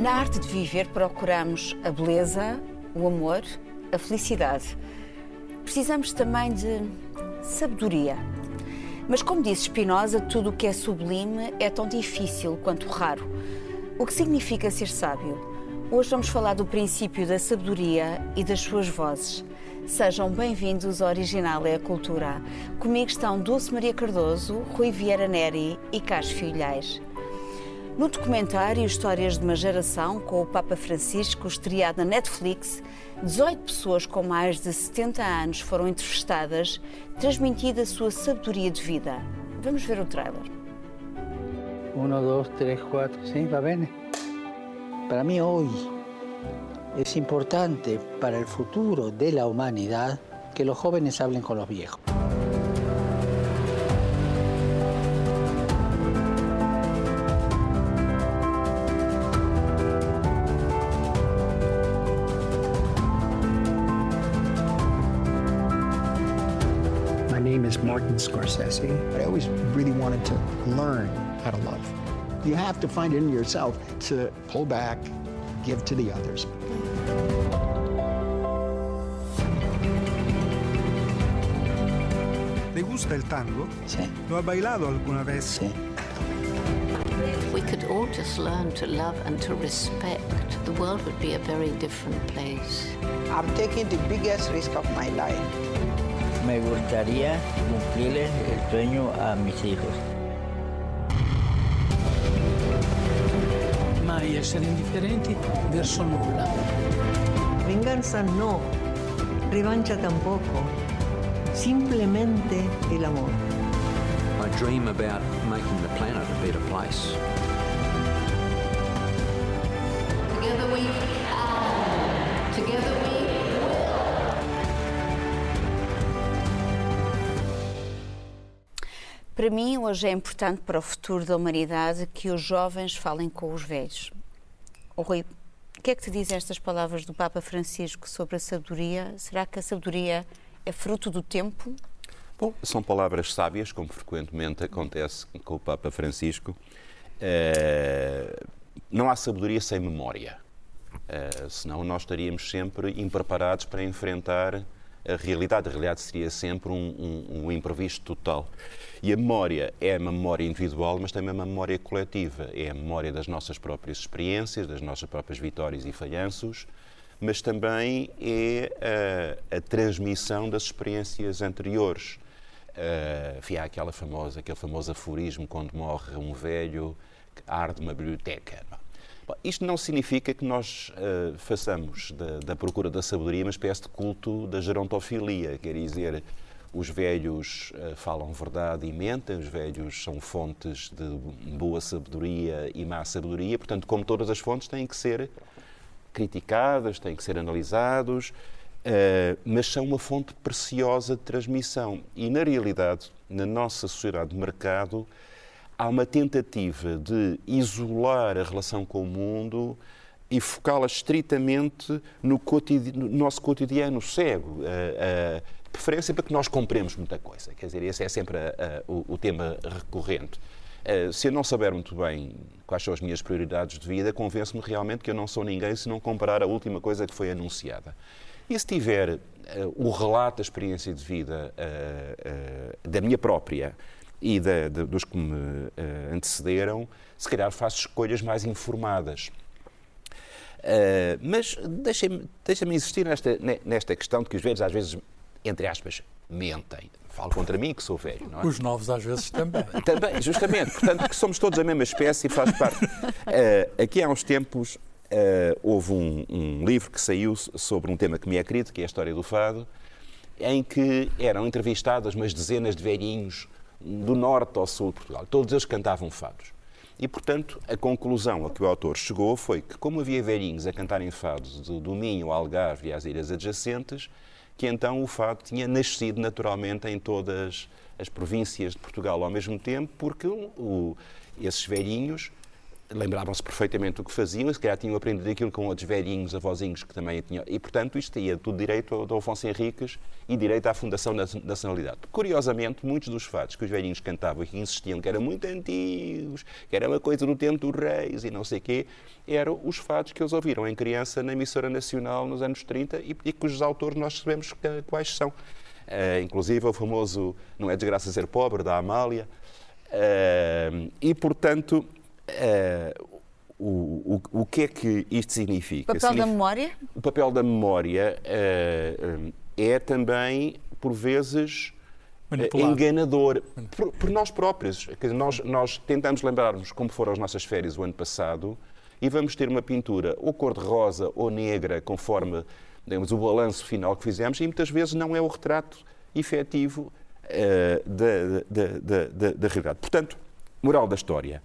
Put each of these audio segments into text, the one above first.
Na arte de viver procuramos a beleza, o amor, a felicidade. Precisamos também de sabedoria. Mas, como disse Spinoza, tudo o que é sublime é tão difícil quanto raro. O que significa ser sábio? Hoje vamos falar do princípio da sabedoria e das suas vozes. Sejam bem-vindos ao Original é a Cultura. Comigo estão Dulce Maria Cardoso, Rui Vieira Neri e Carlos Filhais. No documentário Histórias de uma Geração, com o Papa Francisco, estreado na Netflix, 18 pessoas com mais de 70 anos foram entrevistadas, transmitindo a sua sabedoria de vida. Vamos ver o trailer. Um, dois, três, quatro, sim, va bene. Para mim, hoje, é importante para o futuro da humanidade que os jovens falem com os viejos. Martin Scorsese. I always really wanted to learn how to love. You have to find it in yourself to pull back, give to the others. ¿Le gusta el tango? Sí. ¿Lo ha bailado alguna vez? Sí. we could all just learn to love and to respect, the world would be a very different place. I'm taking the biggest risk of my life. Me gustaría cumplirle el sueño a mis hijos. Mai essere indifferenti verso nulla. Venganza no, revancha tampoco, simplemente el amor. I dream about making the planet a better place. Para mim, hoje é importante para o futuro da humanidade que os jovens falem com os velhos. Oh, Rui, o que é que te dizem estas palavras do Papa Francisco sobre a sabedoria? Será que a sabedoria é fruto do tempo? Bom, são palavras sábias, como frequentemente acontece com o Papa Francisco. Uh, não há sabedoria sem memória. Uh, senão nós estaríamos sempre impreparados para enfrentar a realidade. A realidade seria sempre um, um, um, imprevisto total. E a memória é uma memória individual, mas também uma memória coletiva. É a memória das nossas próprias experiências, das nossas próprias vitórias e falhanços, mas também é a, a transmissão das experiências anteriores. Uh, há aquela famosa, aquele famoso aforismo quando morre um velho arde uma biblioteca. Isto não significa que nós uh, façamos da, da, procura da sabedoria uma espécie de culto da gerontofilia, quer dizer, os velhos uh, falam verdade e mentem, os velhos são fontes de boa sabedoria e má sabedoria, portanto, como todas as fontes, têm que ser criticadas, têm que ser analisados, uh, mas são uma fonte preciosa de transmissão. E, na realidade, na nossa sociedade de mercado, há uma tentativa de isolar a relação com o mundo e focá-la estritamente no, no, nosso cotidiano cego. A, a preferência para que nós compremos muita coisa. Quer dizer, esse é sempre a, a, o, o, tema recorrente. Uh, se eu não saber muito bem quais são as minhas prioridades de vida, convenço-me realmente que eu não sou ninguém se não comprar a última coisa que foi anunciada. E se tiver uh, o relato da experiência de vida uh, da minha própria, e da, de, dos que me uh, antecederam, se calhar faço escolhas mais informadas. Uh, mas deixa-me deixa insistir nesta, nesta questão de que os velhos às vezes, entre aspas, mentem. Falo contra mim, que sou velho, não é? Os novos às vezes também. também, justamente. Portanto, que somos todos a mesma espécie e faz parte. Uh, aqui há uns tempos houve um, um, livro que saiu sobre um tema que me é querido, que é a história do fado, em que eram entrevistadas umas dezenas de velhinhos do norte ao sul de Portugal. Todos eles cantavam fados. E, portanto, a conclusão a que o autor chegou foi que, como havia velhinhos a cantarem fados do, do Minho, Algarve e às ilhas adjacentes, que então o fado tinha nascido naturalmente em todas as províncias de Portugal ao mesmo tempo, porque o, esses velhinhos lembravam-se perfeitamente do que faziam e se calhar tinham aprendido aquilo com outros velhinhos, avózinhos que também tinham. E, portanto, isto ia tudo direito ao, ao Afonso Henriques e direito à Fundação da Nacionalidade. Curiosamente, muitos dos fatos que os velhinhos cantavam e que insistiam que eram muito antigos, que era uma coisa do tempo dos reis e não sei quê, eram os fatos que eles ouviram em criança na emissora nacional nos anos 30 e, e cujos autores nós sabemos que, quais são. Uh, inclusive o famoso Não é desgraça ser pobre, da Amália. Uh, e, portanto, uh, o, o, o que é que isto significa? O papel da memória? O papel da memória é também, por vezes, enganador por, por, nós próprios. Nós, nós tentamos lembrar-nos como foram as nossas férias o ano passado e vamos ter uma pintura ou cor-de-rosa ou negra, conforme digamos, o balanço final que fizemos, e muitas vezes não é o retrato efetivo uh, da, da, da, da, realidade. Portanto, moral da história.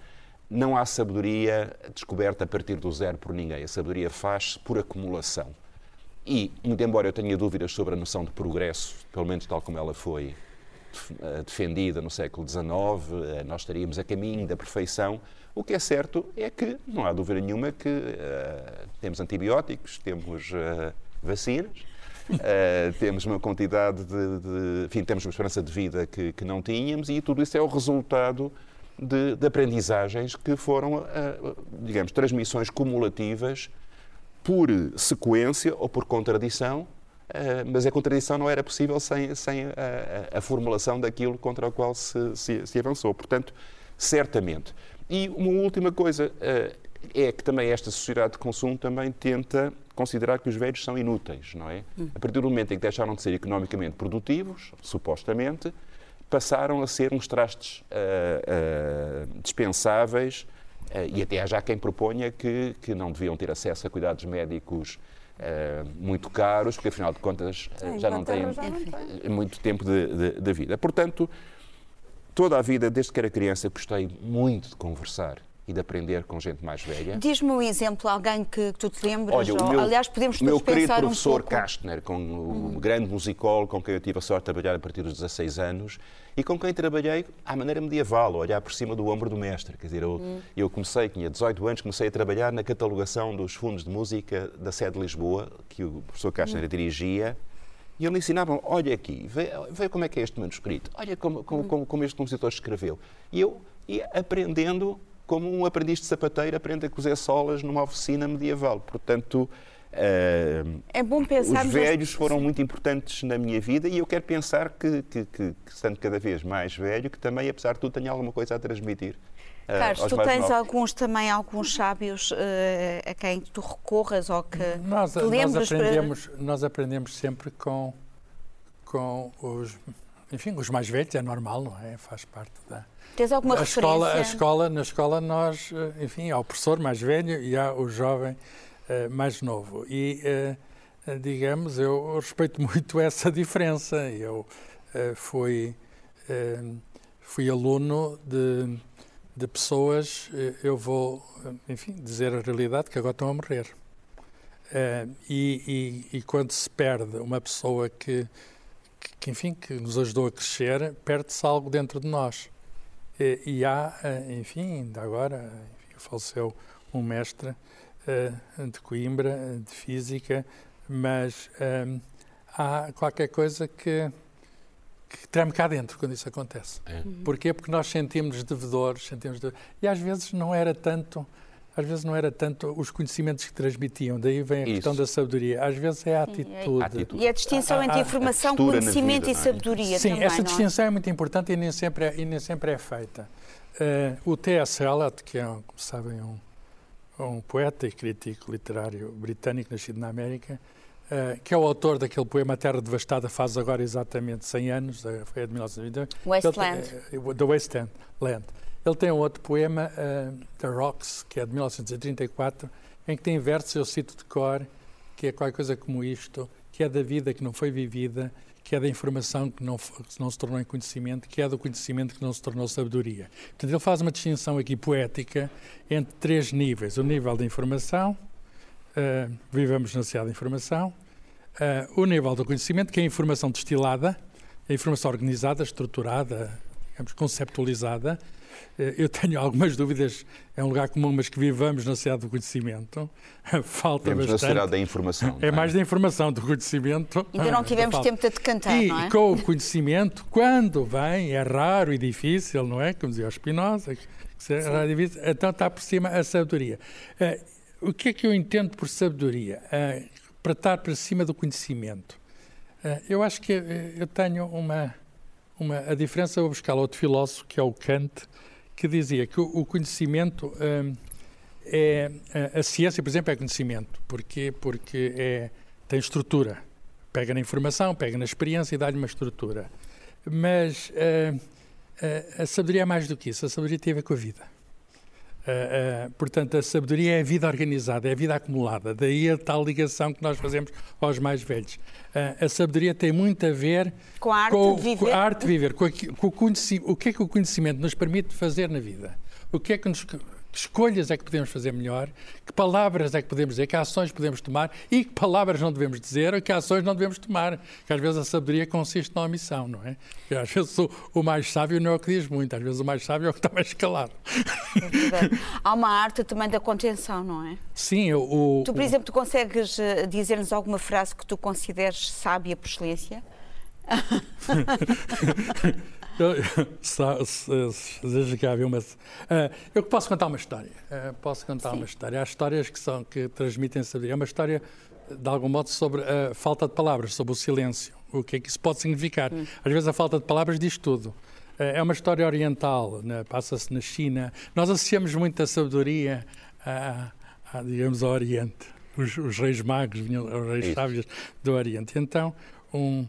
Não há sabedoria descoberta a partir do zero por ninguém. A sabedoria faz-se por acumulação. E, muito embora eu tenha dúvidas sobre a noção de progresso, pelo menos tal como ela foi eh, defendida no século XIX, eh, nós estaríamos a caminho da perfeição. O que é certo é que não há dúvida nenhuma que uh, temos antibióticos, temos uh, vacinas, uh, temos uma quantidade de, de, Enfim, temos uma esperança de vida que, que não tínhamos e tudo isso é o resultado de, de aprendizagens que foram, uh, digamos, transmissões cumulativas por sequência ou por contradição, Uh, mas a contradição não era possível sem, sem a, a, a, formulação daquilo contra o qual se, se, se, avançou. Portanto, certamente. E uma última coisa uh, é que também esta sociedade de consumo também tenta considerar que os velhos são inúteis, não é? Hum. A partir do momento em que deixaram de ser economicamente produtivos, supostamente, passaram a ser uns trastes uh, uh, dispensáveis uh, e até há já quem proponha que, que não deviam ter acesso a cuidados médicos muito caros, porque afinal de contas já não têm muito tempo de, de, de vida. Portanto, toda a vida, desde que era criança, gostei muito de conversar e de aprender com gente mais velha. Diz-me um exemplo, alguém que, que tu te lembras. Olha, o meu, aliás, podemos o meu querido professor um pouco... Kastner, com o hum. grande musicólogo com quem eu tive a sorte de trabalhar a partir dos 16 anos e com quem trabalhei à maneira medieval, a olhar por cima do ombro do mestre. Quer dizer, eu, hum. eu comecei, tinha 18 anos, comecei a trabalhar na catalogação dos fundos de música da sede de Lisboa, que o professor Kastner hum. dirigia. E ele ensinava olha aqui, vê, vê, como é que é este manuscrito, olha como, como, hum. como, como este compositor escreveu. E eu ia aprendendo como um aprendiz de sapateiro aprende a cozer solas numa oficina medieval. Portanto, uh, é bom pensar os velhos foram muito importantes na minha vida e eu quero pensar que, que, que, que estando cada vez mais velho, que também, apesar de tudo, tenho alguma coisa a transmitir. Uh, Carlos, tu tens novos. alguns também, alguns sábios uh, a quem tu recorras ou que nós, te lembras nós aprendemos, para... nós aprendemos sempre com, com os, enfim, os mais velhos, é normal, não é? Faz parte da Tens alguma a referência? Escola, a escola, na escola nós, eh, enfim, há o professor mais velho e há o jovem uh, mais novo. E, uh, digamos, eu respeito muito essa diferença. Eu uh, fui, fui aluno de, de pessoas, eu vou, enfim, dizer a realidade, que agora estão a morrer. E, e, e, quando se perde uma pessoa que, que, enfim, que nos ajudou a crescer, perde-se algo dentro de nós. E, e há, eh, enfim, ainda agora enfim, faleceu um mestre uh, de Coimbra, de Física, mas um, há qualquer coisa que, que treme cá dentro quando isso acontece. É. Porquê? Porque nós sentimos devedores, sentimos devedores, e às vezes não era tanto às vezes não era tanto os conhecimentos que transmitiam, daí vem a Isso. questão da sabedoria. Às vezes é a atitude. A atitude. E a distinção entre informação, conhecimento vida, e é? sabedoria Sim, também, essa é? distinção é? é? muito importante e nem sempre é, e nem sempre é feita. Uh, o T.S. Eliot, que é, como sabem, um, um poeta e crítico literário britânico nascido na América, Uh, que é o autor daquele poema Terra Devastada, faz agora exatamente 100 anos, foi a de 1922. Wasteland. Ele, uh, The Wasteland. Ele tem um outro poema, uh, The Rocks, que é de 1934, em que tem versos, eu cito de cor, que é qualquer coisa como isto, que é da vida que não foi vivida, que é da informação que não, que não se tornou em conhecimento, que é do conhecimento que não se tornou sabedoria. Portanto, ele faz uma distinção aqui poética entre três níveis. O nível da informação, uh, vivemos na sociedade da informação, uh, o nível do conhecimento, que é a informação destilada, a informação organizada, estruturada, digamos, conceptualizada, Eh, Eu tenho algumas dúvidas, é um lugar comum, mas que vivamos na sociedade do conhecimento. Falta Temos na bastante. sociedade da informação. É não mais da informação, do conhecimento. Ainda não tivemos Falta. tempo de decantar, E não é? com o conhecimento, quando vem, é raro e difícil, não é? Como dizia o Spinoza, é raro e difícil, então está por cima a sabedoria. Eh, o que é que eu entendo por sabedoria? Eh, para estar por cima do conhecimento. Eh, eu acho que eh, eu tenho uma, uma. A diferença, vou buscar outro filósofo, que é o Kant, que dizia que o, o conhecimento. eh, é, a, a ciência, por exemplo, é conhecimento. Porquê? Porque é, tem estrutura. Pega na informação, pega na experiência e dá-lhe uma estrutura. Mas eh, eh, a sabedoria é mais do que isso. A sabedoria tem a ver com a vida. Eh, eh, portanto, a sabedoria é a vida organizada, é a vida acumulada. Daí a tal ligação que nós fazemos aos mais velhos. Eh, a sabedoria tem muito a ver Com a arte com, de viver. com a arte de viver, com, com o, o que é que o conhecimento nos permite fazer na vida. O que é que nos. Que escolhas é que podemos fazer melhor? Que palavras é que podemos dizer? Que ações podemos tomar? E que palavras não devemos dizer? Ou que ações não devemos tomar? Que às vezes a sabedoria consiste na omissão, não é? Que às vezes o, o mais sábio não é o que diz muito, às vezes o mais sábio é o que está mais calado. É. Há uma arte também da contenção, não é? Sim, o. Tu, por exemplo, tu consegues eh, dizer-nos alguma frase que tu consideres sábia por excelência? Eu, só- se- se- Desejo que havia uma. Ah, eu posso contar uma história. Ah, posso contar uma história. Há histórias que, são, que transmitem sabedoria. É uma história, de algum modo, sobre a falta de palavras, sobre o silêncio. O que é que isso pode significar? Às vezes a falta de palavras diz tudo. Ah, é uma história oriental, né? passa-se na China. Nós associamos muito a sabedoria a, a, digamos, ao Oriente. Os, os reis magos, vinham, os reis Isso. sábios do Oriente. Então, um,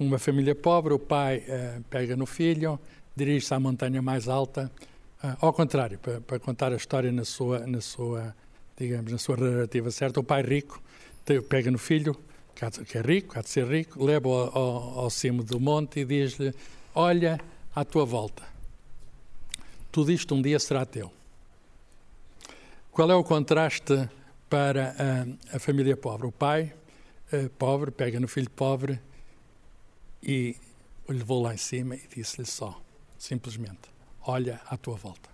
uma família pobre, o pai eh, pega no filho, dirige-se à montanha mais alta, ah, ao contrário, para, para contar a história na sua, na sua, digamos, na sua narrativa certa, o pai rico te- pega no filho, que é rico, há de ser rico, leva-o ao, ao, cimo do monte e diz-lhe, olha à tua volta, tudo isto um dia será teu. Qual é o contraste para ah, a família pobre? O pai eh, pobre pega no filho pobre e o levou lá em cima e disse-lhe só, simplesmente, olha à tua volta.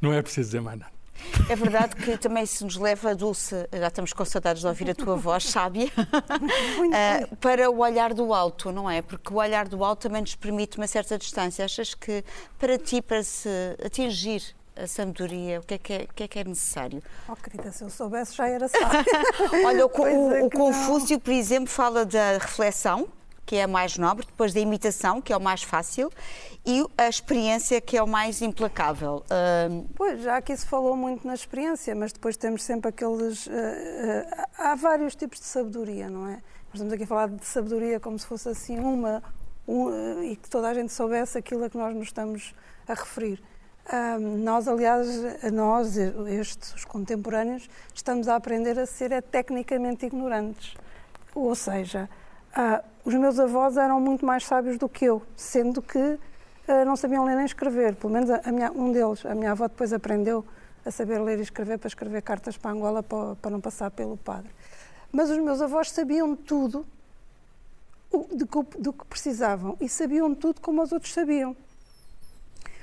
Não é preciso dizer mais nada. É verdade que também se nos leva, Dulce, já estamos com saudades de ouvir a tua voz sábia, ah, para o olhar do alto, não é? Porque o olhar do alto também nos permite uma certa distância. Achas que para ti, para se atingir a sabedoria, o que é que é, o que é, que é necessário? Oh, querida, se eu soubesse já era sábia. Olha, o, Pois é o- o que não. Confúcio, por exemplo, fala da reflexão, que é a mais nobre, depois da imitação, que é o mais fácil, e a experiência, que é o mais implacável. Ah, Pois, já aqui se falou muito na experiência, mas depois temos sempre aqueles. eh, eh, há vários tipos de sabedoria, não é? Nós estamos aqui a falar de sabedoria como se fosse assim uma. um, eh, e que toda a gente soubesse aquilo a que nós nos estamos a referir. Nós, aliás, nós, estes, os contemporâneos, estamos a aprender a ser é, tecnicamente ignorantes. Ou seja, ah, os meus avós eram muito mais sábios do que eu, sendo que ah, não sabiam ler nem escrever. Pelo menos a, a minha- um deles. A minha avó depois aprendeu a saber ler e escrever para escrever cartas para Angola para, para não passar pelo padre. Mas os meus avós sabiam tudo do que, do que precisavam e sabiam tudo como os outros sabiam.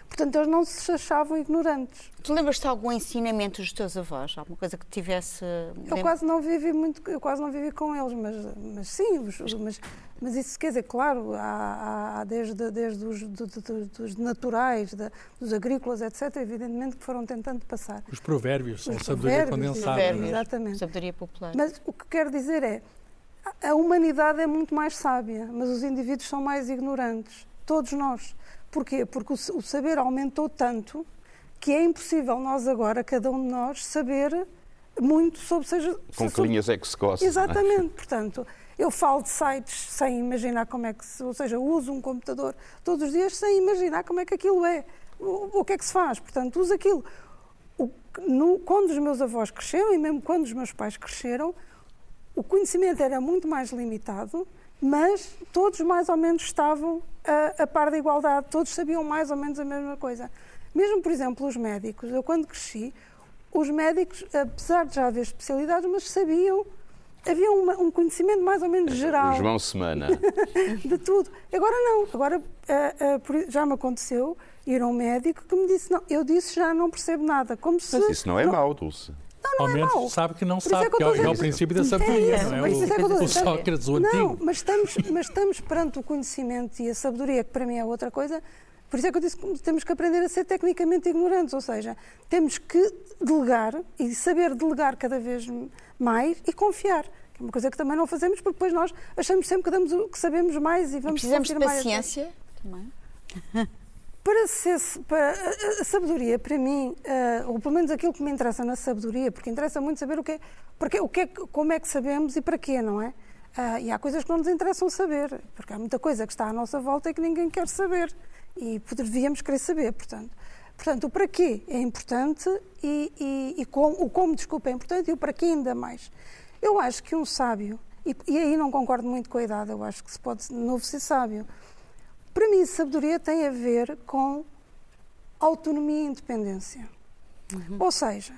Portanto, eles não se achavam ignorantes. tu lembras-te de algum ensinamento dos teus avós? Alguma coisa que tivesse. Eu quase não vivi muito, eu quase não vivi com eles, mas, mas sim, os- mas, mas isso quer dizer, claro, há, há- há desde, desde os do- do- do- dos naturais, da- dos agrícolas, etc., evidentemente que foram tentando passar. Os provérbios são Os sabedoria provérbios, condensada. Provérbios. Exatamente. Sabedoria popular. Mas o que quero dizer é, a- a humanidade é muito mais sábia, mas os indivíduos são mais ignorantes. Todos nós. Porquê? Porque o, saber aumentou tanto que é impossível nós agora, cada um de nós, saber muito sobre... Seja, Com que sobre- linhas é que se coça? é? Exatamente, portanto, eu falo de sites sem imaginar como é que se, ou seja, uso um computador todos os dias sem imaginar como é que aquilo é, o, o que é que se faz, portanto, uso aquilo. O no- quando os meus avós cresceram e mesmo quando os meus pais cresceram, o conhecimento era muito mais limitado, mas todos mais ou menos estavam a, a par da igualdade, todos sabiam mais ou menos a mesma coisa. Mesmo, por exemplo, os médicos, eu quando cresci, os médicos, apesar de já haver especialidades, mas sabiam havia uma, um conhecimento mais ou menos geral João Semana. de tudo. Agora não, agora ah, por- já me aconteceu ir a um médico que me disse, não, eu disse já não percebo nada. Como se, Mas isso não é mau, Dulce. Não, Ao não é menos mau. sabe que não Por isso sabe, que é, é o princípio da É sabedoria, isso, não é? é que eu O, estou a o dizer. Sócrates, o Não, antigo. mas estamos, mas estamos perante o conhecimento e a sabedoria, que para mim é outra coisa. Por isso é que eu disse que temos que aprender a ser tecnicamente ignorantes, ou seja, temos que delegar e saber delegar cada vez mais e confiar. Que é uma coisa que também não fazemos, porque depois nós achamos sempre que, damos, o- que sabemos mais e vamos Precisamos de paciência também. para ser, para, a, sabedoria, para mim, eh, ou pelo menos aquilo que me interessa na sabedoria, porque interessa muito saber o que é, porque, o é, que- como é que sabemos e para quê, não é? Ah, e há coisas que não nos interessam saber, porque há muita coisa que está à nossa volta e que ninguém quer saber. E devíamos querer saber, portanto. Portanto, o para quê é importante e, e, e como, o como, desculpa, é importante e o para quê ainda mais. Eu acho que um sábio, e, e aí não concordo muito com a idade, eu acho que se pode de novo ser sábio, para mim, sabedoria tem a ver com autonomia e independência. Ou seja,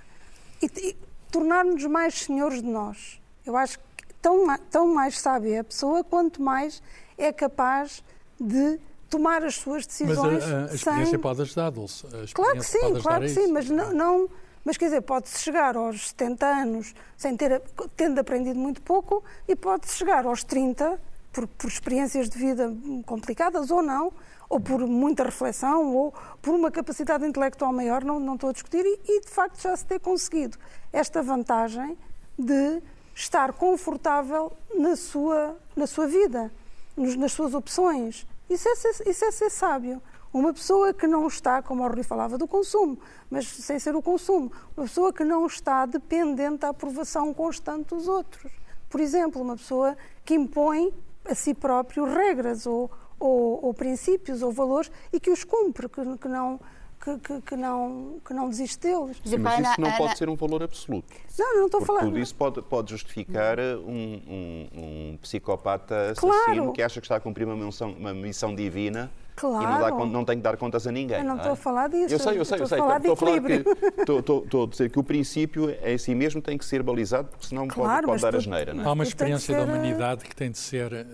e, e tornar-nos mais senhores de nós. Eu acho que tão, tão mais sábia é a pessoa quanto mais é capaz de tomar as suas Mas decisões a, a experiência sem... pode ajudar, Dulce. Claro que sim, claro que sim, mas não, não- mas quer dizer, pode-se chegar aos 70 anos sem ter, tendo aprendido muito pouco e pode-se chegar aos 30 por, por experiências de vida complicadas ou não, ou por muita reflexão, ou por uma capacidade intelectual maior, não, não estou a discutir, e, e, de facto já se ter conseguido esta vantagem de estar confortável na sua, na sua vida, nos- nas suas opções. Isso é, ser, isso é ser sábio. Uma pessoa que não está, como o Rui falava, do consumo, mas sem ser o consumo, uma pessoa que não está dependente da aprovação constante dos outros. Por exemplo, uma pessoa que impõe a si próprio regras ou, ou, ou princípios ou valores e que os cumpre, que, que não, que, que- que não, que não desiste deles. Sim, mas isso não pode ser um valor absoluto. Não, não estou falar. tudo isso pode, pode justificar um, um- um psicopata assassino Claro. que acha que está a cumprir uma missão, uma missão divina e não, dá Claro. não tem que dar contas a ninguém. Eu não é? estou a falar disso, Eu sei, eu sei, eu sei. estou a falar que, estou, estou- estou a dizer que o princípio em si mesmo tem que ser balizado, porque senão pode- Claro, pode, mas dar tu- asneira. Não é? Há uma experiência da ser, eh, humanidade que tem de ser eh,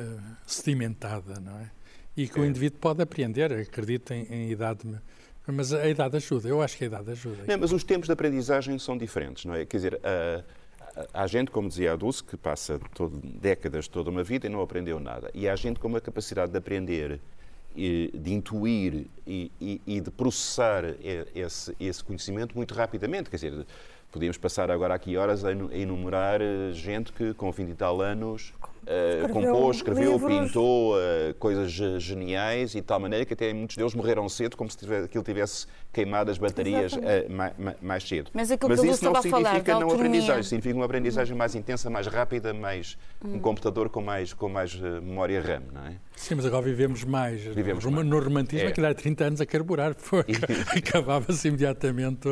sedimentada, não é? E que o É. indivíduo pode aprender, acredito em, em idade. Mas a idade ajuda, eu acho que a idade ajuda. Não, mas os tempos de aprendizagem são diferentes, não é? Quer dizer, há, há gente, como dizia a Dulce, que passa todo- décadas, toda uma vida e não aprendeu nada. E há gente com uma capacidade de aprender, de intuir e, e- e de processar esse, esse conhecimento muito rapidamente. Quer dizer, podíamos passar agora aqui horas a enu- a enumerar eh, gente que com 20 e tal anos eh, Escreveu compôs, escreveu, livros. pintou eh, coisas ge- geniais e de tal maneira que até muitos deles morreram cedo, como se tive- aquilo tivesse queimado as baterias Exatamente. eh, ma- ma- mais cedo. Mas aquilo que o isso não falar, significa não aprendizagem, significa uma aprendizagem mais intensa, mais rápida, mais um computador com mais, com mais memória RAM, não é? Sim, mas agora vivemos mais. Vivemos no, mais. no romantismo, É. aquilo era 30 anos a carburar, porque acabava-se imediatamente.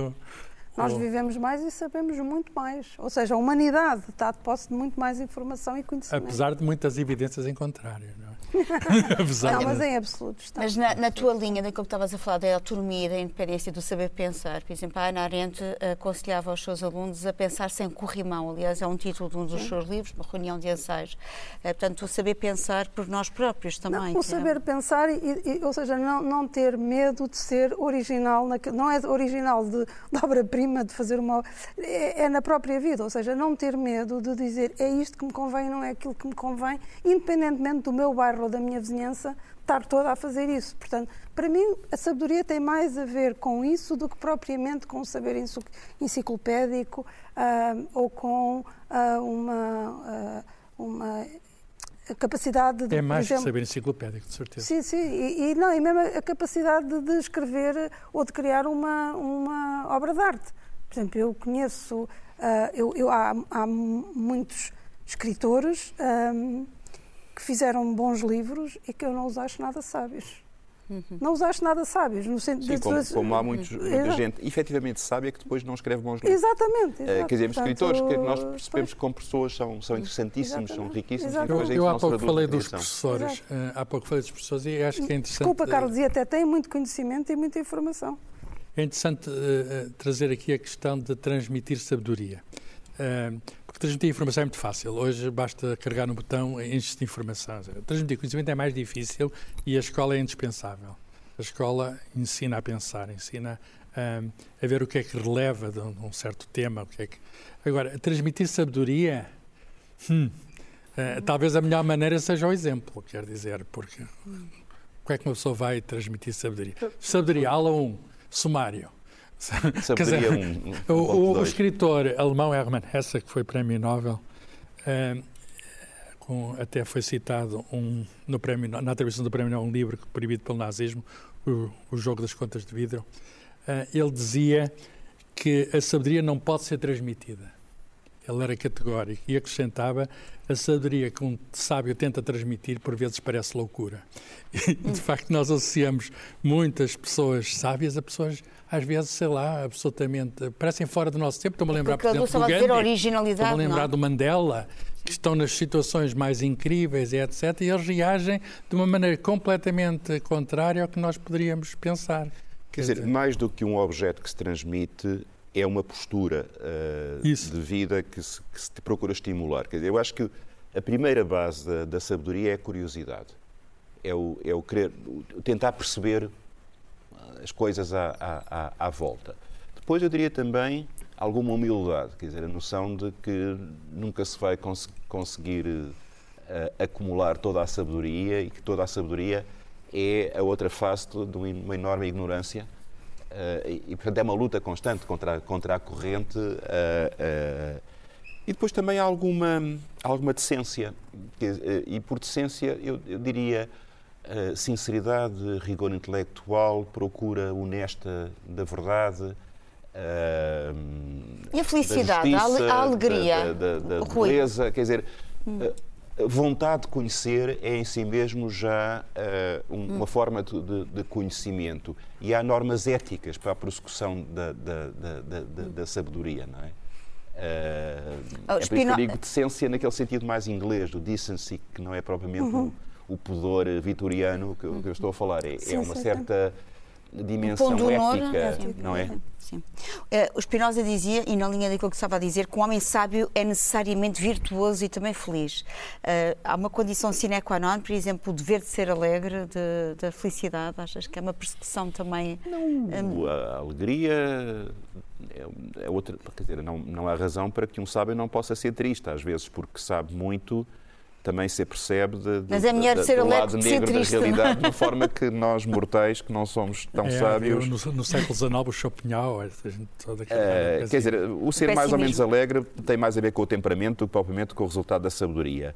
Nós vivemos mais e sabemos muito mais. Ou seja, a humanidade está de posse de muito mais informação e conhecimento. Apesar de muitas evidências em contrário, não é? Apesar Não, mas em absoluto está. Mas na, na tua linha, daquilo que estavas a falar, da autonomia da independência, do saber pensar, por exemplo, a Ana Arendt aconselhava aos seus alunos a pensar sem corrimão. Aliás, é um título de um dos seus livros, uma reunião de ensaios. Eh, Portanto, o saber pensar por nós próprios também. Não, o que é- saber pensar, e, e- ou seja, não, não ter medo de ser original, naque- não é original de, de obra-prima, de fazer uma. É, é na própria vida, ou seja, não ter medo de dizer é isto que me convém, não é aquilo que me convém, independentemente do meu bairro ou da minha vizinhança, estar toda a fazer isso. Portanto, para mim, a sabedoria tem mais a ver com isso do que propriamente com o saber enciclopédico ah, ou com ah, uma. ah, uma capacidade de, É mais que exemplo, saber enciclopédico, de certeza. Sim, sim, e, e não, e mesmo a capacidade de, escrever ou de criar uma, uma obra de arte. Por exemplo, eu conheço, ah, eu, eu- há, há muitos escritores ahm, que fizeram bons livros e que eu não os acho nada sábios. Não os acho nada sábios, no sentido Sim, de- como, de- como há muitos, muita Exato. gente efetivamente sábia que depois não escreve bons livros. Exatamente. Eh, exato. quer dizer, Portanto, escritores que nós percebemos pois. que como pessoas são, são interessantíssimos, são Exatamente. riquíssimos Exatamente. e depois é Eu, há pouco falei dos professores, eh, há pouco falei dos professores e acho que é interessante. Desculpa, eh, Carlos, e até tem muito conhecimento e muita informação. É interessante eh, eh, trazer aqui a questão de transmitir sabedoria. Eh, porque transmitir informação é muito fácil. Hoje basta carregar no botão e enche de informação. Transmitir conhecimento é mais difícil e a escola é indispensável. A escola ensina a pensar, ensina um, a ver o que é que releva de um, um certo tema. O que é que... Agora, transmitir sabedoria, hum, uh, talvez a melhor maneira seja o exemplo, quer dizer, porque como é que uma pessoa vai transmitir sabedoria? Sabedoria, aula 1, sumário. Quer dizer, um, um, o, o, escritor alemão Hermann Hesse, que foi prémio Nobel, uh, com, até foi citado um, no prémio, na atribuição do prémio Nobel um livro proibido pelo nazismo, o, o Jogo das Contas de Vidro. Uh, ele dizia que a sabedoria não pode ser transmitida. Ele era categórico e acrescentava a sabedoria que um sábio tenta transmitir por vezes parece loucura. E, de facto, nós associamos muitas pessoas sábias a pessoas às vezes, sei lá, absolutamente, parecem fora do nosso tempo. Estou-me a lembrar, Porque por exemplo, do Gandhi. originalidade, Estou-me a lembrar não? do Mandela, que estão nas situações mais incríveis e etc. E eles reagem de uma maneira completamente contrária ao que nós poderíamos pensar. Quer dizer, mais do que um objeto que se transmite, é uma postura uh, de vida que se, que se procura estimular. Quer dizer, eu acho que a primeira base da, da sabedoria é a curiosidade. É o, é o querer, o tentar perceber as coisas à, à, à, volta. Depois eu diria também alguma humildade, quer dizer, a noção de que nunca se vai cons conseguir uh, acumular toda a sabedoria e que toda a sabedoria é a outra face de uma enorme ignorância uh, e, e, portanto, é uma luta constante contra, a, contra a corrente uh, e depois também alguma, alguma decência e por decência eu, eu diria Uh, sinceridade, rigor intelectual, procura honesta da verdade. Uh, e a felicidade, da justiça, a alegria, da, da, da beleza, quer dizer, hum. a vontade de conhecer é em si mesmo já uh, um, hum. uma forma de, de, conhecimento. E há normas éticas para a prossecução da, da, da sabedoria, não é? Uh, oh, é por isso que eu digo decência naquele sentido mais inglês, do decency, que não é propriamente uhum. o, o, pudor vitoriano que, que, eu estou a falar. É, sim, é uma sim, certa sim. dimensão um ética, sim, não é? Sim. Uh, o Spinoza dizia, e na linha daquilo que estava a dizer, que um homem sábio é necessariamente virtuoso e também feliz. Uh, há uma condição sine qua non, por exemplo, o dever de ser alegre, de, da felicidade. Achas que é uma persecução também? Não, um... a alegria é, é outra. Quer dizer, não, não há razão para que um sábio não possa ser triste, às vezes, porque sabe muito também se apercebe de, de, Mas é melhor de, ser do lado negro ser triste, da realidade, não? de forma que nós mortais, que não somos tão é, sábios... No, no século XIX, o Schopenhauer, toda uh, Quer dizer, o ser mais ou menos alegre tem mais a ver com o temperamento do que propriamente com o resultado da sabedoria.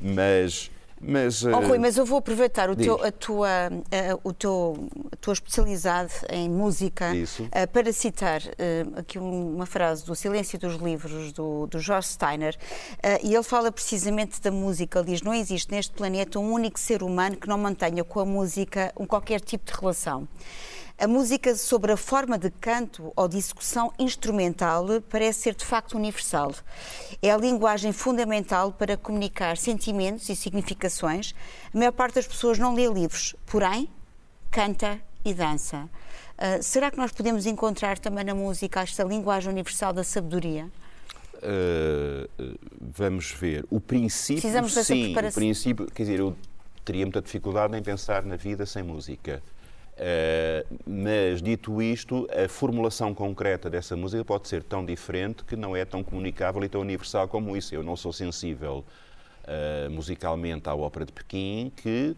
Mas... Mas, oh, Rui, mas eu vou aproveitar o teu, a, tua, a, o teu, a tua especialidade em música uh, para citar aqui uma frase do Silêncio dos Livros, do, do George Steiner, e ele fala precisamente da música. Ele diz: Não existe neste planeta um único ser humano que não mantenha com a música um qualquer tipo de relação. A música sobre a forma de canto ou de execução instrumental parece ser de facto universal. É a linguagem fundamental para comunicar sentimentos e significações. A maior parte das pessoas não lê livros, porém, canta e dança. Uh, será que nós podemos encontrar também na música esta linguagem universal da sabedoria? Uh, vamos ver. O princípio, Precisamos sim, o princípio, quer dizer, eu teria muita dificuldade em pensar na vida sem música. Uh, mas, dito isto, a formulação concreta dessa música pode ser tão diferente que não é tão comunicável e tão universal como isso. Eu não sou sensível uh, musicalmente à ópera de Pequim, que,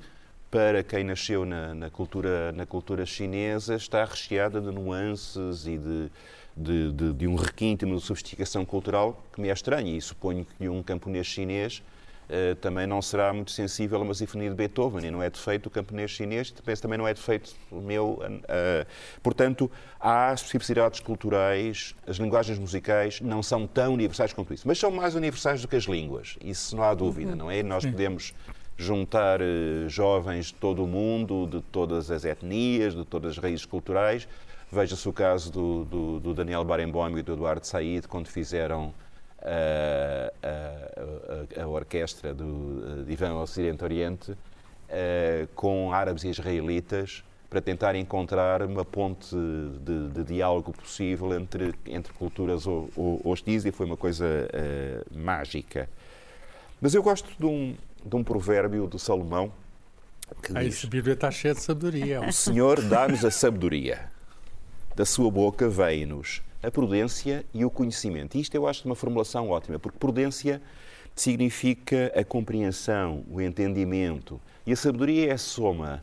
para quem nasceu na, na, cultura, na cultura chinesa, está recheada de nuances e de, de, de, de um requinte, de sofisticação cultural que me é estranho. E suponho que um camponês chinês Uh, também não será muito sensível a uma sinfonia de Beethoven, e não é defeito o camponês chinês, penso também não é defeito o meu. Uh, portanto, há especificidades culturais, as linguagens musicais não são tão universais quanto isso, mas são mais universais do que as línguas, isso não há dúvida, uhum. não é? Nós podemos juntar uh, jovens de todo o mundo, de todas as etnias, de todas as raízes culturais. Veja-se o caso do, do, do Daniel Barenboim e do Eduardo Said, quando fizeram a, a, a, orquestra do Divã Ocidente Oriente com árabes e israelitas para tentar encontrar uma ponte de, de diálogo possível entre, entre culturas ho- ho- hostis e foi uma coisa eh, mágica. Mas eu gosto de um, de um provérbio de Salomão que Ah, diz... esse Bíblia está cheia de sabedoria. O Senhor dá-nos a sabedoria. Da sua boca vem-nos a prudência e o conhecimento. Isto eu acho uma formulação ótima, porque prudência significa a compreensão, o entendimento. E a sabedoria é a soma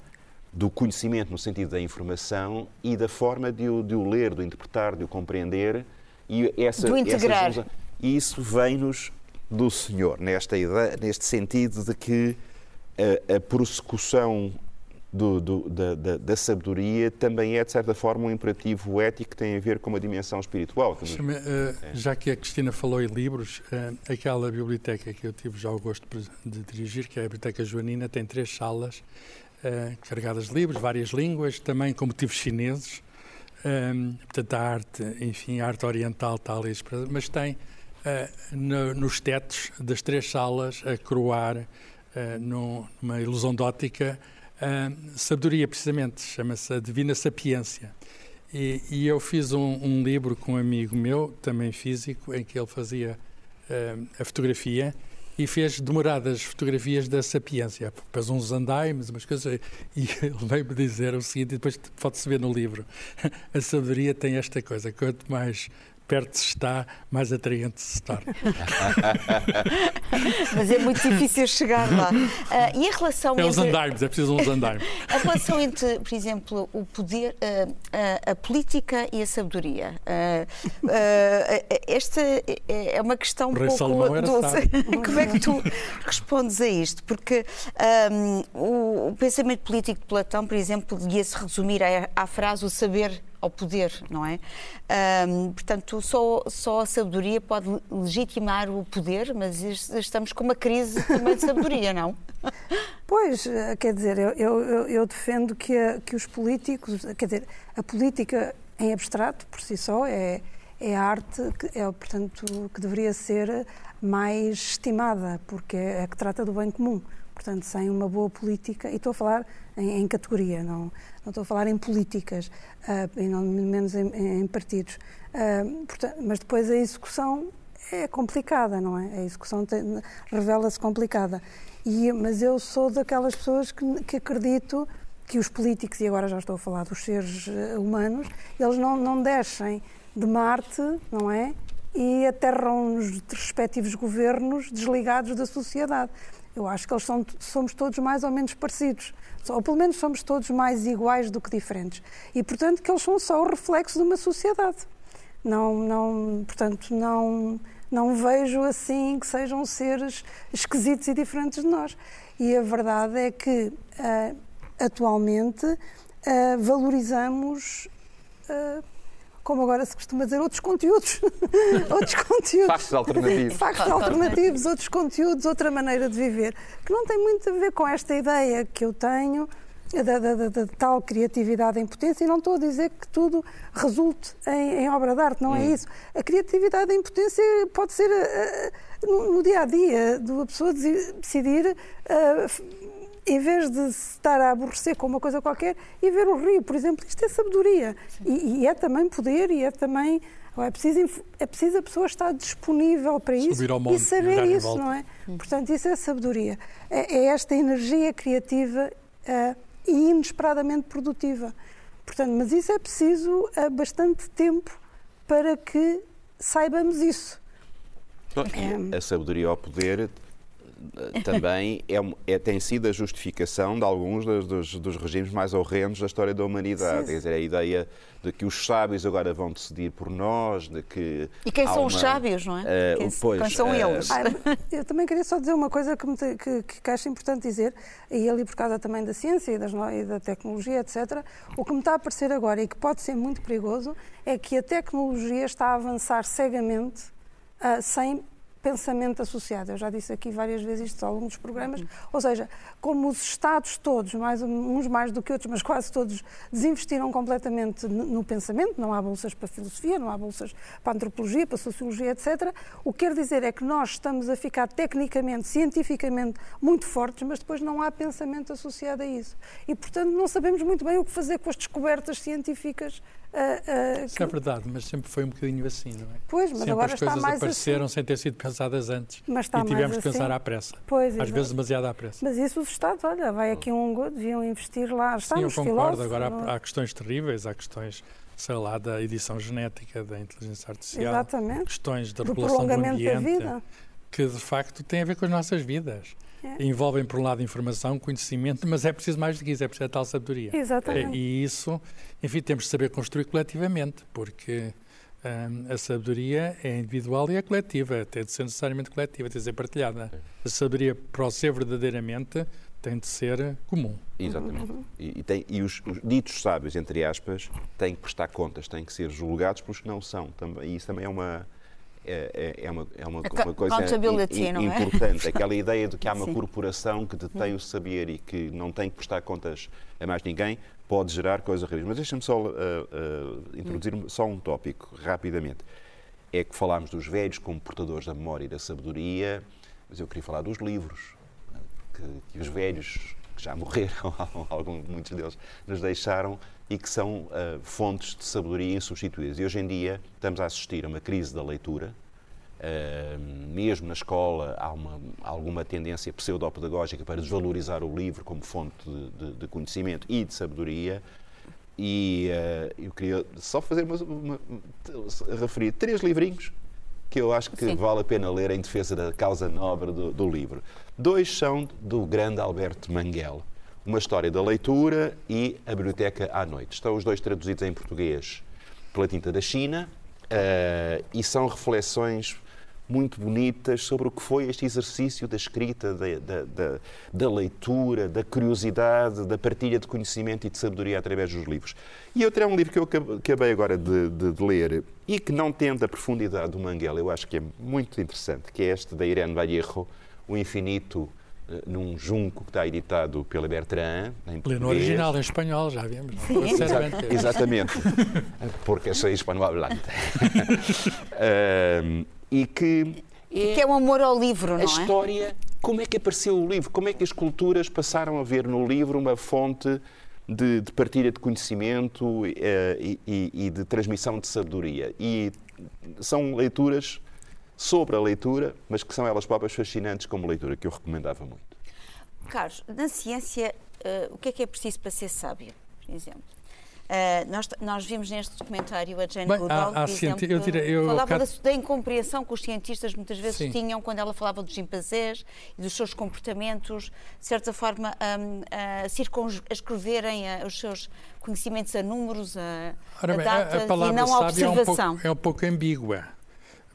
do conhecimento no sentido da informação e da forma de o, de o ler, de o interpretar, de o compreender. E essa, Do integrar. essa e isso vem-nos do Senhor, nesta ideia, neste sentido de que a, a prossecução do- do- da, da- da sabedoria também é, de certa forma, um imperativo ético que tem a ver com uma dimensão espiritual. eh, É. Já que a Cristina falou em livros, eh, aquela biblioteca que eu tive já o gosto de dirigir, que é a Biblioteca Joanina, tem três salas eh, carregadas de livros, várias línguas, também com motivos chineses. Um, portanto, a arte, enfim, a arte oriental expressa, mas tem no- nos tetos das três salas a num- numa ilusão de ótica a sabedoria, precisamente, chama-se a Divina Sapiência. E, e eu fiz um, um livro com um amigo meu, também físico, em que ele fazia eh, a fotografia e fez demoradas fotografias da sapiência. Pôs uns andaimes, umas coisas. E ele veio-me dizer o seguinte, e depois pode-se ver no livro: a sabedoria tem esta coisa, quanto mais perto se está, mais atraente se torna. Mas é muito difícil chegar lá. Ah, e a relação É os entre... andaimes, é preciso uns andaimes. A relação entre, por exemplo, o poder, ah, ah, a política e a sabedoria. Ah, esta é é uma questão um rei pouco Salomão doce. Como é que tu respondes a isto? Porque ahm, o, o pensamento político de Platão, por exemplo, devia-se resumir à, à frase o saber ao poder, não é? Ahm, portanto, só, só a sabedoria pode legitimar o poder, mas es- estamos com uma crise também de sabedoria, não? Pois, eh, quer dizer, eu, eu, eu- defendo que, a- que os políticos, quer dizer, a política em abstrato, por si só, é, é a arte, que é, portanto, que deveria ser mais estimada, porque é a que trata do bem comum. Portanto, sem uma boa política, e estou a falar em, em categoria, não, não estou a falar em políticas, ah, e não menos em, em partidos. Ah, portanto, mas depois a execução é complicada, não é? A execução revela-se complicada. E, mas eu sou daquelas pessoas que, que acredito que os políticos, e agora já estou a falar dos seres eh, humanos, eles não, não descem de Marte, não é? E aterram os respectivos governos desligados da sociedade. Eu acho que eles são, somos todos mais ou menos parecidos. Ou pelo menos somos todos mais iguais do que diferentes. E, portanto, que eles são só o reflexo de uma sociedade. Não, não, portanto, não, não vejo assim que sejam seres esquisitos e diferentes de nós. E a verdade é que, ah, atualmente, ah, valorizamos, ah, como agora se costuma dizer, outros conteúdos. outros conteúdos. Factos alternativos. Factos alternativos, outros conteúdos, outra maneira de viver, que não tem muito a ver com esta ideia que eu tenho da, da- da- da tal criatividade em potência, e não estou a dizer que tudo resulte em, em obra de arte, não é isso. A criatividade em potência pode ser eh, no, no dia a dia, de uma pessoa decidir. f- em vez de se estar a aborrecer com uma coisa qualquer e ver o rio, por exemplo, isto é sabedoria. E, e é também poder e é também. É preciso, é preciso a pessoa estar disponível para isso Subir ao monte e saber isso, volta. não é? Portanto, isso é sabedoria. É, é esta energia criativa eh, e inesperadamente produtiva. Portanto, mas isso é preciso eh, bastante tempo para que saibamos isso. Bom, e A sabedoria ao poder também é, é- tem sido a justificação de alguns dos, dos- dos regimes mais horrendos da história da humanidade. Sim. Quer dizer, a ideia de que os sábios agora vão decidir por nós, de que. E quem são os uma- sábios, não é? eh, Quem- pois, quem são eh, eles? Ah, eu também queria só dizer uma coisa que, me que, que acho importante dizer, e ali por causa também da ciência e, das e da tecnologia, etc. O que me está a parecer agora e que pode ser muito perigoso é que a tecnologia está a avançar cegamente, ah, sem pensamento associado. Eu já disse aqui várias vezes isto ao longo dos programas. Ou seja, como os Estados todos, mais, uns mais do que outros, mas quase todos, desinvestiram completamente no pensamento, não há bolsas para filosofia, não há bolsas para antropologia, para sociologia, etc. O que quer dizer é que nós estamos a ficar tecnicamente, cientificamente muito fortes, mas depois não há pensamento associado a isso. E, portanto, não sabemos muito bem o que fazer com as descobertas científicas Uh, uh, Isso que... é verdade, mas sempre foi um bocadinho assim, não é? Pois, mas sempre agora as coisas está mais apareceram assim. sem ter sido pensadas antes. Mas está e tivemos mais que pensar assim. à pressa. Pois, Às vezes demasiado à pressa. Mas isso os Estados, olha, vai aqui um, deviam investir lá. Está Sim, eu concordo. Agora não é? há, há questões terríveis, há questões, sei lá, da edição genética, da inteligência artificial, Exatamente. questões da Do regulação do da ambiente, vida. que de facto têm a ver com as nossas vidas. É. Envolvem, por um lado, informação, conhecimento, mas é preciso mais do que isso, é preciso a tal sabedoria. Exatamente. E isso, enfim, temos de saber construir coletivamente, porque hum, a sabedoria é individual e é coletiva, tem de ser necessariamente coletiva, tem de ser partilhada. A sabedoria, para o ser verdadeiramente, tem de ser comum. Exatamente. E, e tem- e os, os ditos sábios, entre aspas, têm que prestar contas, têm que ser julgados pelos que não são. Também, e isso também é uma. É, é- é uma, é uma, uma coisa é? importante. Aquela ideia de que há uma Sim. corporação que detém o saber e que não tem que prestar contas a mais ninguém pode gerar coisas horríveis. Mas deixa-me só uh, uh, introduzir só um tópico, rapidamente. É que falámos dos velhos como portadores da memória e da sabedoria, mas eu queria falar dos livros que, que os velhos que já morreram, alguns, muitos deles, nos deixaram e que são ah, fontes de sabedoria insubstituíveis. E hoje em dia estamos a assistir a uma crise da leitura. Ah, mesmo na escola há uma, alguma tendência pseudopedagógica para desvalorizar o livro como fonte de, de- de conhecimento e de sabedoria. E ah, eu queria só fazer uma, uma- referir três livrinhos que eu acho que Sim. vale a pena ler em defesa da causa nobre do, do livro. Dois são do grande Alberto Manguel, Uma História da Leitura e A Biblioteca à Noite. Estão os dois traduzidos em português pela tinta da China eh, e são reflexões muito bonitas sobre o que foi este exercício da escrita, da, da- da- da leitura, da curiosidade, da partilha de conhecimento e de sabedoria através dos livros. E outro é um livro que eu acab- acabei agora de, de- de ler e que não tendo a profundidade do Manguel, eu acho que é muito interessante, que é este da Irene Vallejo, O Infinito num junco que está editado pela Bertrand, em Lê no português. original, em espanhol, já vimos. não é? Exa- Sinceramente. Exatamente, porque sou hispanohablante. Ahm, e que Que é um amor ao livro, a não é? história, como é que apareceu o livro? Como é que as culturas passaram a ver no livro uma fonte de, de partilha de conhecimento eh, e, e- e de transmissão de sabedoria? E são leituras sobre a leitura, mas que são elas próprias fascinantes como leitura, que eu recomendava muito. Carlos, na ciência, eh, o que é que é preciso para ser sábio, por exemplo? Eh, nós, nós vimos neste documentário a Jane Bem, Goodall, há- há exemplo, eu direi- eu falava cada- da, da incompreensão que os cientistas muitas vezes Sim. tinham quando ela falava dos chimpanzés e dos seus comportamentos, de certa forma, hum, a, a escreverem eh, os seus conhecimentos a números, a, Ora a bem, a- datas a palavra e não a sábio é um, observação. pouco, é um pouco ambígua,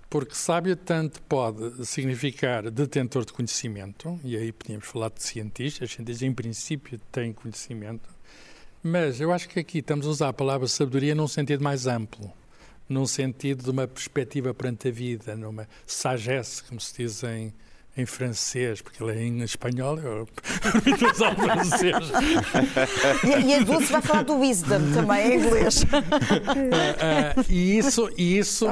porque sábio tanto pode significar detentor de conhecimento, e aí podíamos falar de cientistas, cientistas em princípio têm conhecimento, mas eu acho que aqui estamos a usar a palavra sabedoria num sentido mais amplo, num sentido de uma perspectiva perante a vida, numa sagesse, como se diz em, em francês, porque ele é em espanhol, eu permito usar o francês. E, e a Dulce vai falar do wisdom também em inglês. Ah, ah, e isso, e isso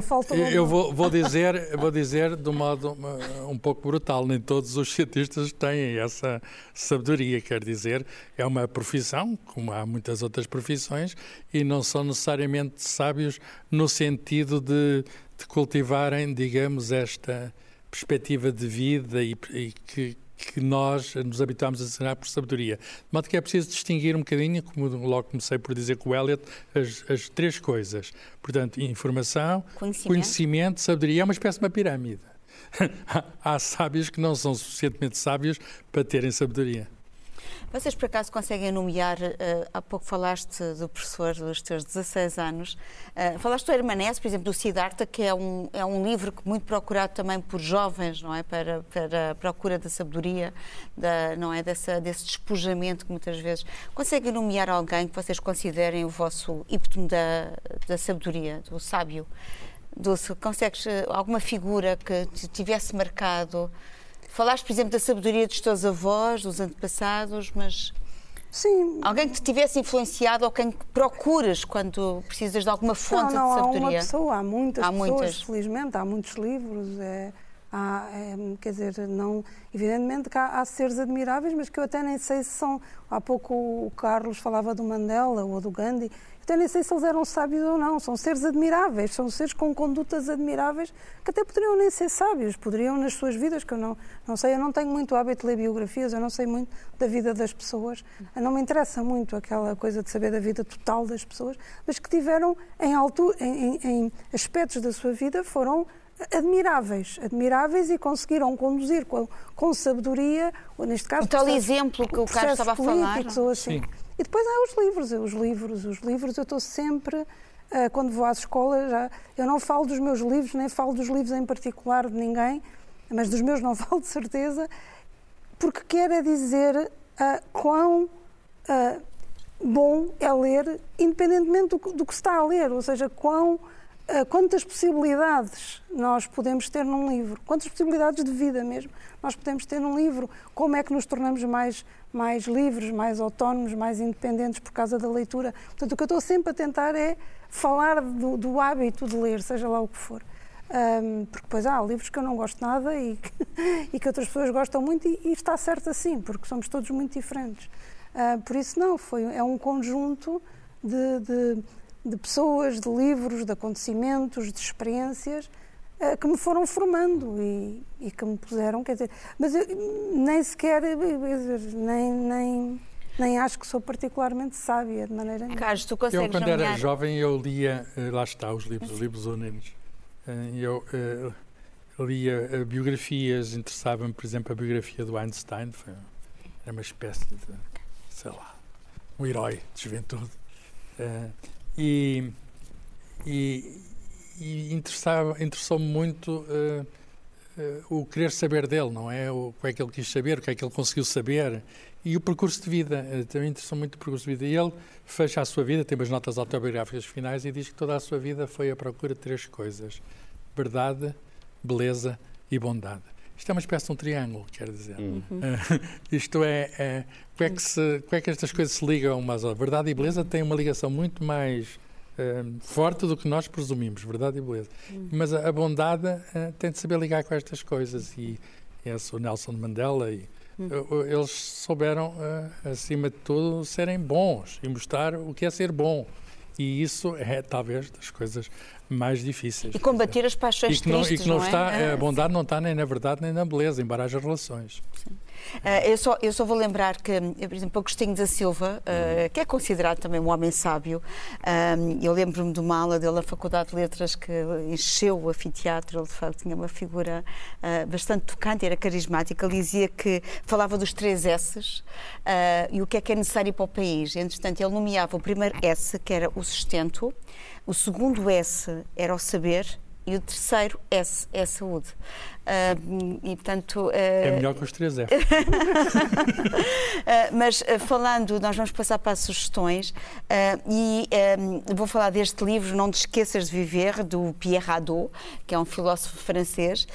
eu vou, vou dizer, vou dizer de um modo ah, um pouco brutal. Nem todos os cientistas têm essa sabedoria. Quer dizer, é uma profissão, como há muitas outras profissões, e não são necessariamente sábios no sentido de, de cultivarem, digamos, esta perspectiva de vida e, e que que nós nos habituámos a ensinar por sabedoria. De modo que é preciso distinguir um bocadinho, como logo comecei por dizer com o Elliot, as, as três coisas. Portanto, informação, Conhecimento. conhecimento, sabedoria. É uma espécie de uma pirâmide. Há sábios que não são suficientemente sábios para terem sabedoria. Vocês, por acaso, conseguem nomear, eh, há pouco falaste do professor dos teus 16 anos, eh, falaste do Hermanés, por exemplo, do Siddhartha, que é um, é um livro que muito procurado também por jovens, não é? Para, para a procura da sabedoria, da, não é? Dessa, desse despojamento que muitas vezes... Conseguem nomear alguém que vocês considerem o vosso íptimo da, da sabedoria, do sábio? Dulce, consegues eh, alguma figura que te tivesse marcado? Falaste, por exemplo, da sabedoria dos teus avós, dos antepassados, mas Sim. alguém que te tivesse influenciado ou quem que procuras quando precisas de alguma fonte não, não, de há sabedoria? uma pessoa, há muitas Há pessoas, muitas. felizmente, há muitos livros. É, há, é, quer dizer, não, evidentemente que há, há seres admiráveis, mas que eu até nem sei se são. Há pouco o Carlos falava do Mandela ou do Gandhi. Eu até nem sei se eles eram sábios ou não. São seres admiráveis, são seres com condutas admiráveis que até poderiam nem ser sábios, poderiam nas suas vidas, que eu não, não sei, eu não tenho muito hábito de ler biografias, eu não sei muito da vida das pessoas, não me interessa muito aquela coisa de saber da vida total das pessoas, mas que tiveram em, altura, em, em- em aspectos da sua vida foram admiráveis, admiráveis e conseguiram conduzir com, com sabedoria, ou neste caso O tal exemplo que o Carlos estava a falar. ou assim. Sim. E depois há os livros, os livros, os livros, eu estou sempre, ah, quando vou às escolas, já, eu não falo dos meus livros, nem falo dos livros em particular de ninguém, mas dos meus não falo de certeza, porque quer é dizer ah, quão ah, bom é ler, independentemente do, do que se está a ler, ou seja, quão, quantas possibilidades nós podemos ter num livro, quantas possibilidades de vida mesmo nós podemos ter num livro, como é que nos tornamos mais, mais livres, mais autónomos, mais independentes por causa da leitura. Portanto, o que eu estou sempre a tentar é falar do, do hábito de ler, seja lá o que for. Ahm, porque depois há livros que eu não gosto nada e que, e que outras pessoas gostam muito e, e está certo assim, porque somos todos muito diferentes. Ah, por isso não, foi, é um conjunto de, de, de pessoas, de livros, de acontecimentos, de experiências ah, que me foram formando e, e que me puseram, quer dizer, mas eu nem sequer, quer dizer, nem, nem, nem acho que sou particularmente sábia de maneira nenhuma. Carlos, tu Eu, consegues quando era nomear- jovem, eu lia, eh, lá está, os livros, os livros unem-nos. Eu eh, lia eh, biografias, interessava-me, por exemplo, a biografia do Einstein, foi, era uma espécie de, sei lá, um herói de juventude. Eh, E, e, e interessou-me muito eh, eh, o querer saber dele, não é? O, o que é que ele quis saber, o que é que ele conseguiu saber. E o percurso de vida, eh, também interessou muito o percurso de vida. E ele fecha a sua vida, tem umas notas autobiográficas finais e diz que toda a sua vida foi à procura de três coisas: verdade, beleza e bondade. Isto é uma espécie de um triângulo, quer dizer. Eh, isto é, é como, é que se, como é que estas coisas se ligam umas à outra? Verdade e beleza têm uma ligação muito mais eh, forte do que nós presumimos, verdade e beleza. Mas a, a bondade eh, tem de saber ligar com estas coisas e esse o Nelson Mandela e eh, eles souberam, acima de tudo, serem bons e mostrar o que é ser bom. E isso é talvez das coisas mais difíceis. E combater as paixões E que não, e tristes, que não, é? está, Ah, a bondade não está nem na verdade nem na beleza, embora haja relações. Uh, eu, só, eu só vou lembrar que, hum, por exemplo, Agostinho da Silva, uh, que é considerado também um homem sábio, eu lembro-me de uma aula dele na Faculdade de Letras que encheu o anfiteatro, ele de facto tinha uma figura bastante tocante, era carismática, ele dizia que falava dos três S's e o que é que é necessário para o país. Entretanto, ele nomeava o primeiro S, que era o sustento, o segundo S era o saber e o terceiro S é a saúde. Uh, e, portanto, uh, É melhor que os três F. Uh, mas falando, nós vamos passar para as sugestões e um, vou falar deste livro, Não Te Esqueças de Viver, do Pierre Hadot, que é um filósofo francês.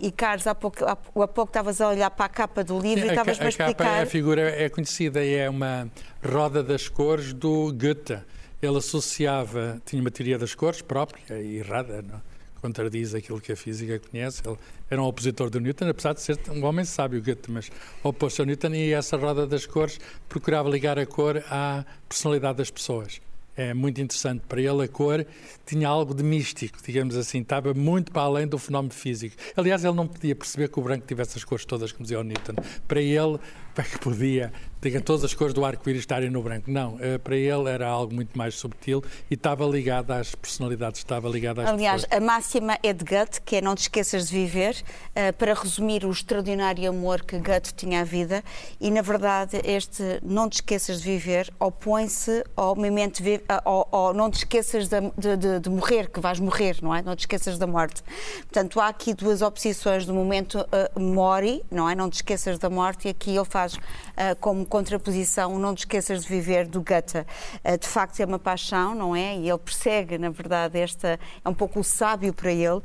E Carlos, há pouco, há, há pouco estavas a olhar para a capa do livro e a, estavas-me a a capa, explicar. a figura é conhecida e é uma roda das cores do Goethe. Ele associava, tinha uma teoria das cores própria e errada, não? Contradiz aquilo que a física conhece. Ele era um opositor do Newton, apesar de ser um homem sábio, Goethe, mas oposto ao Newton e essa roda das cores procurava ligar a cor à personalidade das pessoas. É muito interessante. Para ele, a cor tinha algo de místico, digamos assim, estava muito para além do fenómeno físico. Aliás, ele não podia perceber que o branco tivesse as cores todas, como dizia o Newton. Para ele, é que podia diga, todas as cores do arco-íris estarem no branco? Não, eh, para ele era algo muito mais subtil e estava ligado às personalidades, estava ligado às Aliás, pessoas. a máxima é de Goethe, que é não te esqueças de viver, eh, para resumir o extraordinário amor que Goethe tinha à vida. E, na verdade, este não te esqueças de viver opõe-se ao momento, ao, ao não te esqueças de, de- de- morrer, que vais morrer, não é? Não te esqueças da morte. Portanto, há aqui duas oposições do momento eh, mori, não é? Não te esqueças da morte, e aqui ele faz eh, como contraposição, Não Te Esqueças de Viver, do Goethe. Uh, de facto, é uma paixão, não é? E ele persegue, na verdade, esta. É um pouco o sábio para ele. Uh,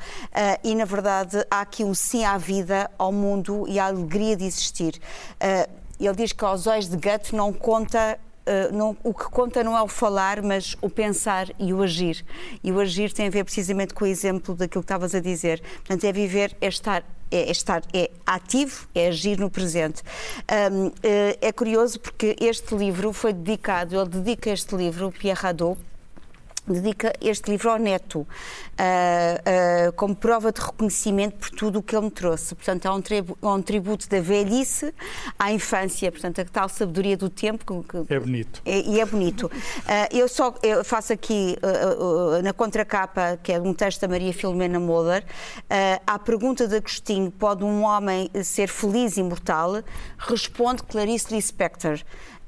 e, na verdade, há aqui um sim à vida, ao mundo e à alegria de existir. Ele diz que aos olhos de Goethe não conta Uh, não, o que conta não é o falar, mas o pensar e o agir. E o agir tem a ver precisamente com o exemplo daquilo que estavas a dizer. Portanto, é viver, é estar é, estar é ativo, é agir no presente. Um, eh, é curioso porque este livro foi dedicado, ele dedica este livro, Pierre Hadot, dedica este livro ao neto, uh, uh, como prova de reconhecimento por tudo o que ele me trouxe. Portanto, é um, tributo, é um tributo da velhice à infância, portanto, a tal sabedoria do tempo. Que, é bonito. É, e é bonito. Uh, eu só eu faço aqui, na contracapa, que é um texto da Maria Filomena Moller, à pergunta de Agostinho, pode um homem ser feliz e mortal? Responde Clarice Lispector,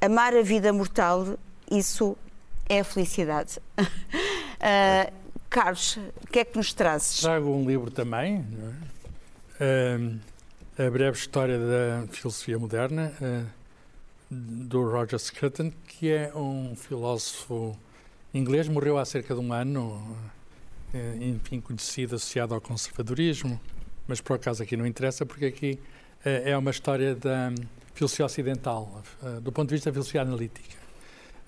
amar a vida mortal, isso é a felicidade. Uh, Carlos, o que é que nos trazes? Trago um livro também, é? uh, A Breve História da Filosofia Moderna, uh, do Roger Scruton, que é um filósofo inglês, morreu há cerca de um ano, enfim, conhecido, associado ao conservadorismo, mas por acaso aqui não interessa, porque aqui é uma história da filosofia ocidental, do ponto de vista da filosofia analítica.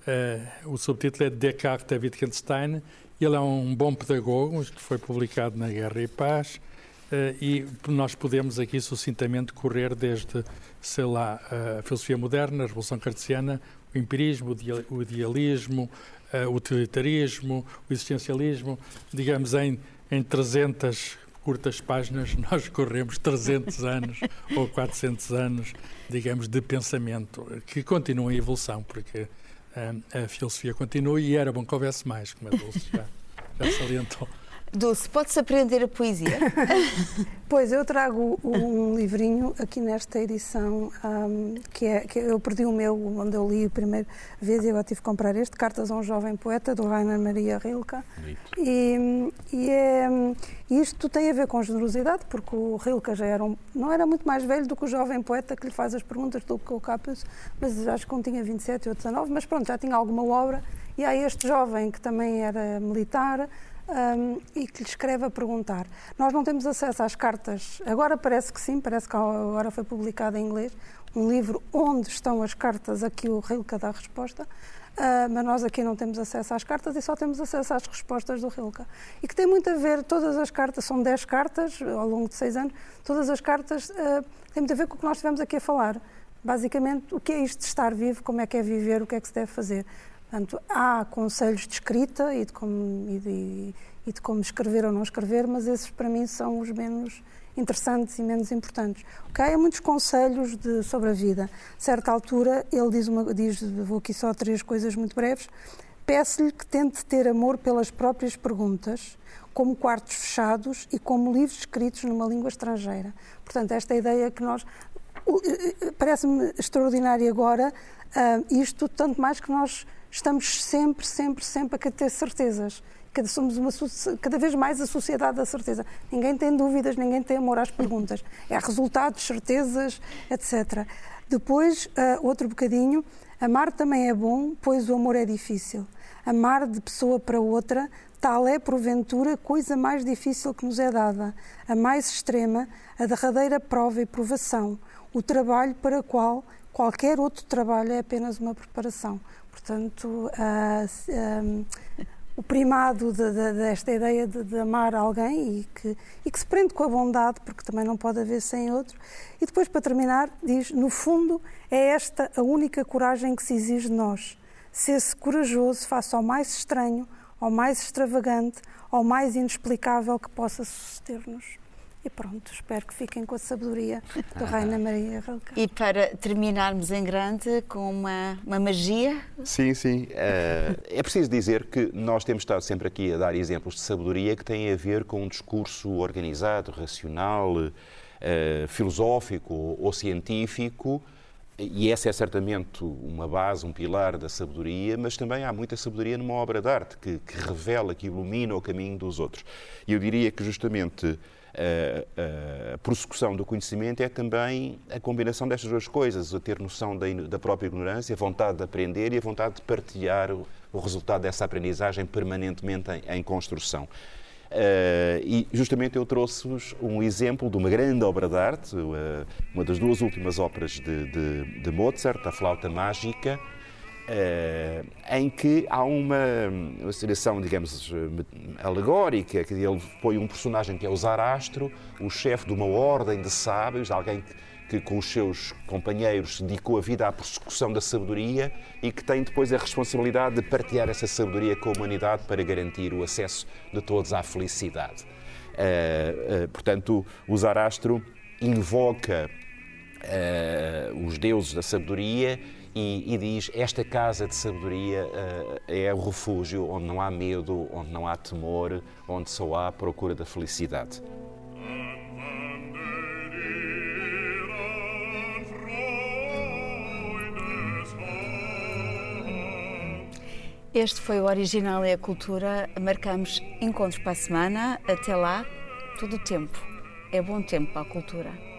Uh, o subtítulo é Descartes a Wittgenstein. Ele é um bom pedagogo, isto foi publicado na Guerra e Paz, uh, e nós podemos aqui sucintamente correr desde, sei lá, a filosofia moderna, a Revolução Cartesiana, o empirismo, o idealismo, uh, o utilitarismo, o existencialismo, digamos em, em 300 curtas páginas, nós corremos 300 anos ou 400 anos, digamos, de pensamento, que continua em evolução, porque a, filosofia continua e era bom que houvesse mais, como a Dulce já, já salientou. Dulce, pode-se aprender a poesia? pois, eu trago um livrinho aqui nesta edição, um, que, é, que eu perdi o meu, onde eu li a primeira vez e agora tive que comprar este, Cartas a um Jovem Poeta, do Rainer Maria Rilke. E, e é, isto tem a ver com generosidade, porque o Rilke já era um, não era muito mais velho do que o jovem poeta que lhe faz as perguntas do que o Capus, mas acho que um tinha 27 ou 19, mas pronto, já tinha alguma obra. E há este jovem que também era militar, um, e que lhe escreve a perguntar. Nós não temos acesso às cartas, agora parece que sim, parece que agora foi publicado em inglês, um livro onde estão as cartas a que o Rilke dá a resposta, uh, mas nós aqui não temos acesso às cartas e só temos acesso às respostas do Rilke. E que tem muito a ver, todas as cartas, são 10 cartas ao longo de 6 anos, todas as cartas uh, têm muito a ver com o que nós estivemos aqui a falar. Basicamente, o que é isto de estar vivo, como é que é viver, o que é que se deve fazer. Portanto, há conselhos de escrita e de, como, e, de, e de como escrever ou não escrever, mas esses para mim são os menos interessantes e menos importantes. Okay? Há muitos conselhos de, sobre a vida. A certa altura, ele diz, uma, diz, vou aqui só três coisas muito breves, peço-lhe que tente ter amor pelas próprias perguntas, como quartos fechados e como livros escritos numa língua estrangeira. Portanto, esta ideia que nós... Parece-me extraordinário agora uh, isto, tanto mais que nós estamos sempre, sempre, sempre a ter certezas. Cada, somos uma, cada vez mais a sociedade da certeza. Ninguém tem dúvidas, ninguém tem amor às perguntas. É resultados, certezas, etc. Depois, uh, outro bocadinho, amar também é bom, pois o amor é difícil. Amar de pessoa para outra, tal é, porventura, coisa mais difícil que nos é dada, a mais extrema, a derradeira prova e provação, o trabalho para o qual qualquer outro trabalho é apenas uma preparação. Portanto, uh, um, o primado de, de, desta ideia de, de, amar alguém e que, e que se prende com a bondade, porque também não pode haver sem outro. E depois, para terminar, diz: no fundo, é esta a única coragem que se exige de nós. Ser-se corajoso face ao mais estranho, ao mais extravagante, ao mais inexplicável que possa suceder-nos. E pronto, espero que fiquem com a sabedoria do Raina Maria Rilke. E para terminarmos em grande com uma, uma magia? Sim, sim. Uh, é preciso dizer que nós temos estado sempre aqui a dar exemplos de sabedoria que têm a ver com um discurso organizado, racional, uh, filosófico ou científico. E essa é certamente uma base, um pilar da sabedoria, mas também há muita sabedoria numa obra de arte que, que revela, que ilumina o caminho dos outros. E eu diria que justamente a, a prossecução do conhecimento é também a combinação destas duas coisas, a ter noção da, da própria ignorância, a vontade de aprender e a vontade de partilhar o, o resultado dessa aprendizagem permanentemente em, em construção. Uh, e justamente eu trouxe-vos um exemplo de uma grande obra de arte, uma das duas últimas óperas de, de, de Mozart, a Flauta Mágica, uh, em que há uma, situação, digamos, alegórica, que ele põe um personagem que é o Zarastro, o chefe de uma ordem de sábios, alguém que que com os seus companheiros dedicou a vida à persecução da sabedoria e que tem depois a responsabilidade de partilhar essa sabedoria com a humanidade para garantir o acesso de todos à felicidade. Uh, uh, portanto, o Zarastro invoca os deuses da sabedoria e, e, diz: Esta casa de sabedoria é o refúgio onde não há medo, onde não há temor, onde só há procura da felicidade. Este foi o Original e a Cultura. Marcamos encontros para a semana. Até lá, todo o tempo. É bom tempo para a cultura.